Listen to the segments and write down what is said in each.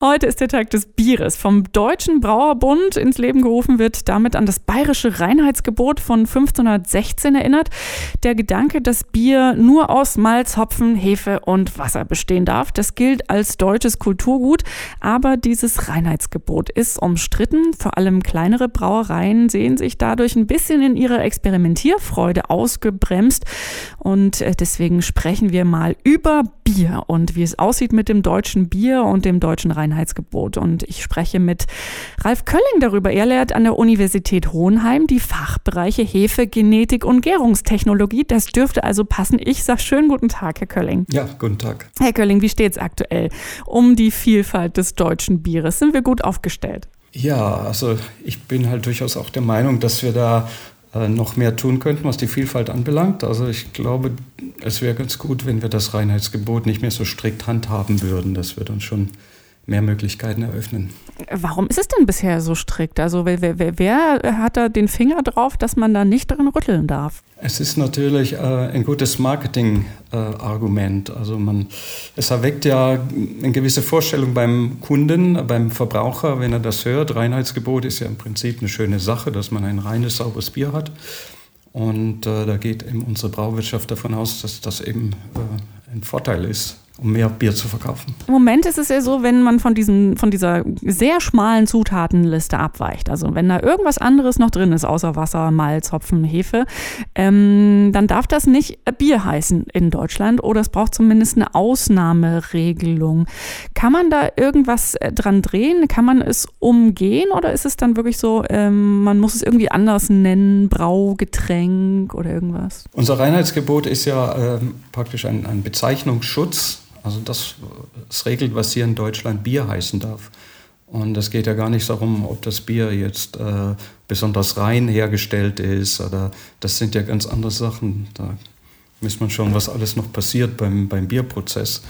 Heute ist der Tag des Bieres. Vom Deutschen Brauerbund ins Leben gerufen wird damit an das bayerische Reinheitsgebot von 1516 erinnert. Der Gedanke, dass Bier nur aus Malz, Hopfen, Hefe und Wasser bestehen darf, das gilt als deutsches Kulturgut. Aber dieses Reinheitsgebot ist umstritten. Vor allem kleinere Brauereien sehen sich dadurch ein bisschen in ihrer Experimentierfreude ausgebremst. Und äh, deswegen sprechen wir mal über Bier und wie es aussieht mit dem deutschen Bier und dem deutschen Reinheitsgebot. Reinheitsgebot. Und ich spreche mit Ralf Kölling darüber. Er lehrt an der Universität Hohenheim die Fachbereiche Hefe, Genetik und Gärungstechnologie. Das dürfte also passen. Ich sage schönen guten Tag, Herr Kölling. Ja, guten Tag. Herr Kölling, wie steht es aktuell um die Vielfalt des deutschen Bieres? Sind wir gut aufgestellt? Ja, also ich bin halt durchaus auch der Meinung, dass wir da äh, noch mehr tun könnten, was die Vielfalt anbelangt. Also ich glaube, es wäre ganz gut, wenn wir das Reinheitsgebot nicht mehr so strikt handhaben würden. Das wird uns schon mehr Möglichkeiten eröffnen. Warum ist es denn bisher so strikt? Also wer, wer, wer, hat da den Finger drauf, dass man da nicht dran rütteln darf? Es ist natürlich äh, ein gutes Marketing-Argument. Äh, also man, es erweckt ja eine gewisse Vorstellung beim Kunden, beim Verbraucher, wenn er das hört. Reinheitsgebot ist ja im Prinzip eine schöne Sache, dass man ein reines, sauberes Bier hat. Und äh, da geht eben unsere Brauwirtschaft davon aus, dass das eben äh, ein Vorteil ist um mehr Bier zu verkaufen. Im Moment ist es ja so, wenn man von, diesen, von dieser sehr schmalen Zutatenliste abweicht, also wenn da irgendwas anderes noch drin ist, außer Wasser, Malz, Hopfen, Hefe, ähm, dann darf das nicht Bier heißen in Deutschland oder es braucht zumindest eine Ausnahmeregelung. Kann man da irgendwas äh, dran drehen? Kann man es umgehen oder ist es dann wirklich so, ähm, man muss es irgendwie anders nennen, Braugetränk oder irgendwas? Unser Reinheitsgebot ist ja ähm, praktisch ein, ein Bezeichnungsschutz also das, das regelt, was hier in Deutschland Bier heißen darf. Und es geht ja gar nicht darum, ob das Bier jetzt äh, besonders rein hergestellt ist oder das sind ja ganz andere Sachen. Da muss man schauen, was alles noch passiert beim, beim Bierprozess.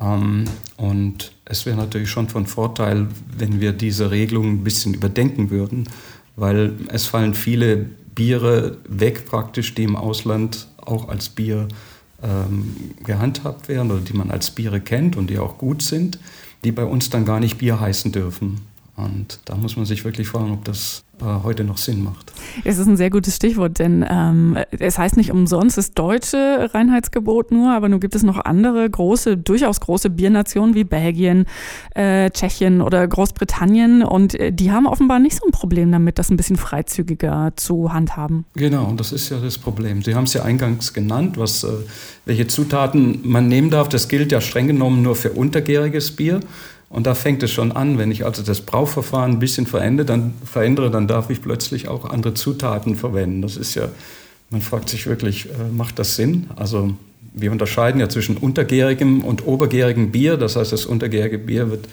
Ähm, und es wäre natürlich schon von Vorteil, wenn wir diese Regelung ein bisschen überdenken würden, weil es fallen viele Biere weg praktisch, die im Ausland auch als Bier äh, ähm, gehandhabt werden oder die man als Biere kennt und die auch gut sind, die bei uns dann gar nicht Bier heißen dürfen. Und da muss man sich wirklich fragen, ob das äh, heute noch Sinn macht. Es ist ein sehr gutes Stichwort, denn ähm, es heißt nicht umsonst das deutsche Reinheitsgebot nur, aber nun gibt es noch andere große, durchaus große Biernationen wie Belgien, äh, Tschechien oder Großbritannien und äh, die haben offenbar nicht so ein Problem damit, das ein bisschen freizügiger zu handhaben. Genau, und das ist ja das Problem. Sie haben es ja eingangs genannt, was, äh, welche Zutaten man nehmen darf. Das gilt ja streng genommen nur für untergäriges Bier. Und da fängt es schon an, wenn ich also das Brauverfahren ein bisschen verändere, dann, verändere, dann darf ich plötzlich auch andere Zutaten verwenden. Das ist ja, man fragt sich wirklich, äh, macht das Sinn? Also wir unterscheiden ja zwischen untergärigem und obergärigem Bier. Das heißt, das untergärige Bier wird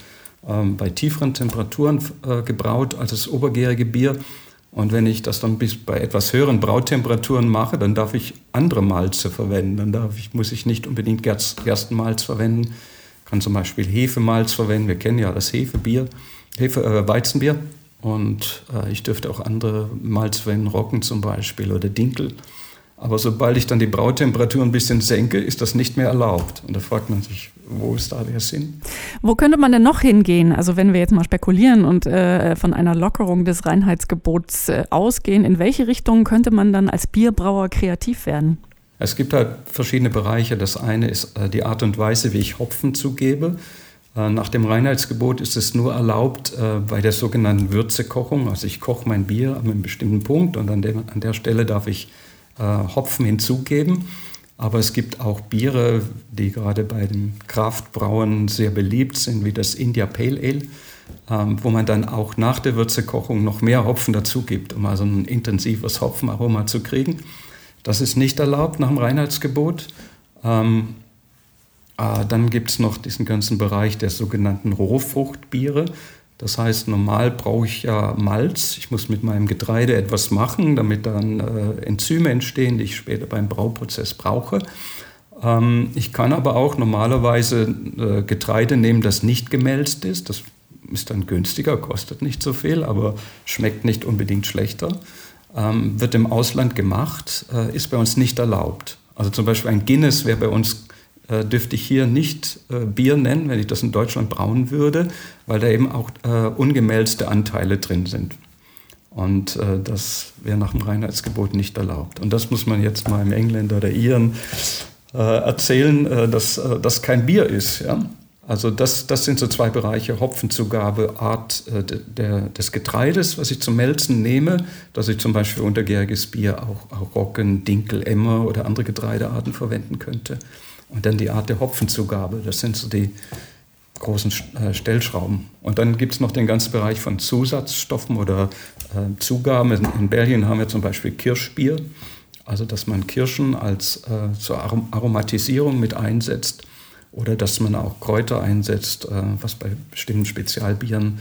ähm, bei tieferen Temperaturen äh, gebraut als das obergärige Bier. Und wenn ich das dann bis bei etwas höheren Brautemperaturen mache, dann darf ich andere Malze verwenden. Dann darf ich, muss ich nicht unbedingt Gerstenmalz verwenden kann zum Beispiel Hefemalz verwenden. Wir kennen ja das Hefebier, Hefe, äh, Weizenbier. Und äh, ich dürfte auch andere Malz verwenden, Roggen zum Beispiel oder Dinkel. Aber sobald ich dann die Brautemperatur ein bisschen senke, ist das nicht mehr erlaubt. Und da fragt man sich, wo ist da der Sinn? Wo könnte man denn noch hingehen? Also wenn wir jetzt mal spekulieren und äh, von einer Lockerung des Reinheitsgebots äh, ausgehen, in welche Richtung könnte man dann als Bierbrauer kreativ werden? Es gibt halt verschiedene Bereiche. Das eine ist äh, die Art und Weise, wie ich Hopfen zugebe. Äh, nach dem Reinheitsgebot ist es nur erlaubt äh, bei der sogenannten Würzekochung. Also ich koche mein Bier an einem bestimmten Punkt und an der, an der Stelle darf ich Hopfen hinzugeben. Aber es gibt auch Biere, die gerade bei den Kraftbrauen sehr beliebt sind, wie das India Pale Ale, ähm, wo man dann auch nach der Würzekochung noch mehr Hopfen dazu gibt, um also ein intensives Hopfenaroma zu kriegen. Das ist nicht erlaubt nach dem Reinheitsgebot. Ähm, äh, dann gibt es noch diesen ganzen Bereich der sogenannten Rohfruchtbiere. Das heißt, normal brauche ich ja Malz. Ich muss mit meinem Getreide etwas machen, damit dann äh, Enzyme entstehen, die ich später beim Brauprozess brauche. Ähm, ich kann aber auch normalerweise äh, Getreide nehmen, das nicht gemälzt ist. Das ist dann günstiger, kostet nicht so viel, aber schmeckt nicht unbedingt schlechter ähm, wird im Ausland gemacht, äh, ist bei uns nicht erlaubt. Also zum Beispiel ein Guinness wäre bei uns äh, dürfte ich hier nicht äh, Bier nennen, wenn ich das in Deutschland brauen würde, weil da eben auch äh, ungemälzte Anteile drin sind. Und äh, das wäre nach dem Reinheitsgebot nicht erlaubt. Und das muss man jetzt mal im Engländer oder Iren äh, erzählen, äh, dass das kein Bier ist. Ja? Also das, das sind so zwei Bereiche, Hopfenzugabe, Art der, des Getreides, was ich zum Melzen nehme, dass ich zum Beispiel untergäriges Bier auch, auch Roggen, Dinkel, Emmer oder andere Getreidearten verwenden könnte. Und dann die Art der Hopfenzugabe, das sind so die großen äh, Stellschrauben. Und dann gibt es noch den ganzen Bereich von Zusatzstoffen oder äh, Zugaben. In, in, Belgien haben wir zum Beispiel Kirschbier, also dass man Kirschen als äh, zur Aromatisierung mit einsetzt oder dass man auch Kräuter einsetzt, äh, was bei bestimmten Spezialbieren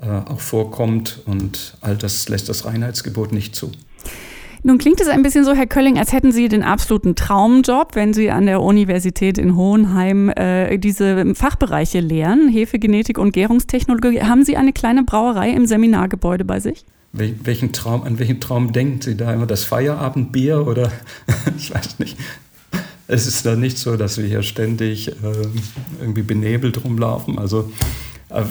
äh, auch vorkommt. Und all das lässt das Reinheitsgebot nicht zu. Nun klingt es ein bisschen so, Herr Kölling, als hätten Sie den absoluten Traumjob, wenn Sie an der Universität in Hohenheim äh, diese Fachbereiche lehren, Hefegenetik und Gärungstechnologie. Haben Sie eine kleine Brauerei im Seminargebäude bei sich? Wel welchen Traum, an welchen Traum denken Sie da immer? Das Feierabendbier oder ich weiß nicht. Es ist da nicht so, dass wir hier ständig äh, irgendwie benebelt rumlaufen. Also äh,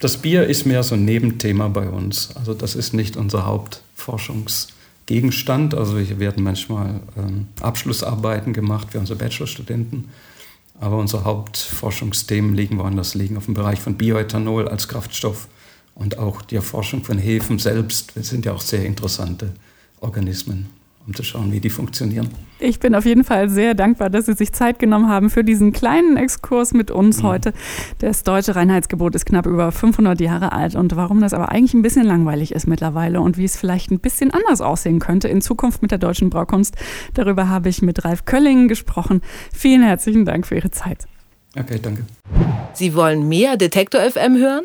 das Bier ist mehr so ein Nebenthema bei uns. Also das ist nicht unser Hauptforschungs- Gegenstand. Also hier werden manchmal ähm, Abschlussarbeiten gemacht für unsere Bachelorstudenten. Aber unsere Hauptforschungsthemen liegen woanders, liegen auf dem Bereich von Bioethanol als Kraftstoff und auch die Erforschung von Hefen selbst. Das sind ja auch sehr interessante Organismen um zu schauen, wie die funktionieren. Ich bin auf jeden Fall sehr dankbar, dass Sie sich Zeit genommen haben für diesen kleinen Exkurs mit uns mhm. heute. Das deutsche Reinheitsgebot ist knapp über 500 Jahre alt und warum das aber eigentlich ein bisschen langweilig ist mittlerweile und wie es vielleicht ein bisschen anders aussehen könnte in Zukunft mit der deutschen Braukunst, darüber habe ich mit Ralf Kölling gesprochen. Vielen herzlichen Dank für Ihre Zeit. Okay, danke. Sie wollen mehr Detektor FM hören?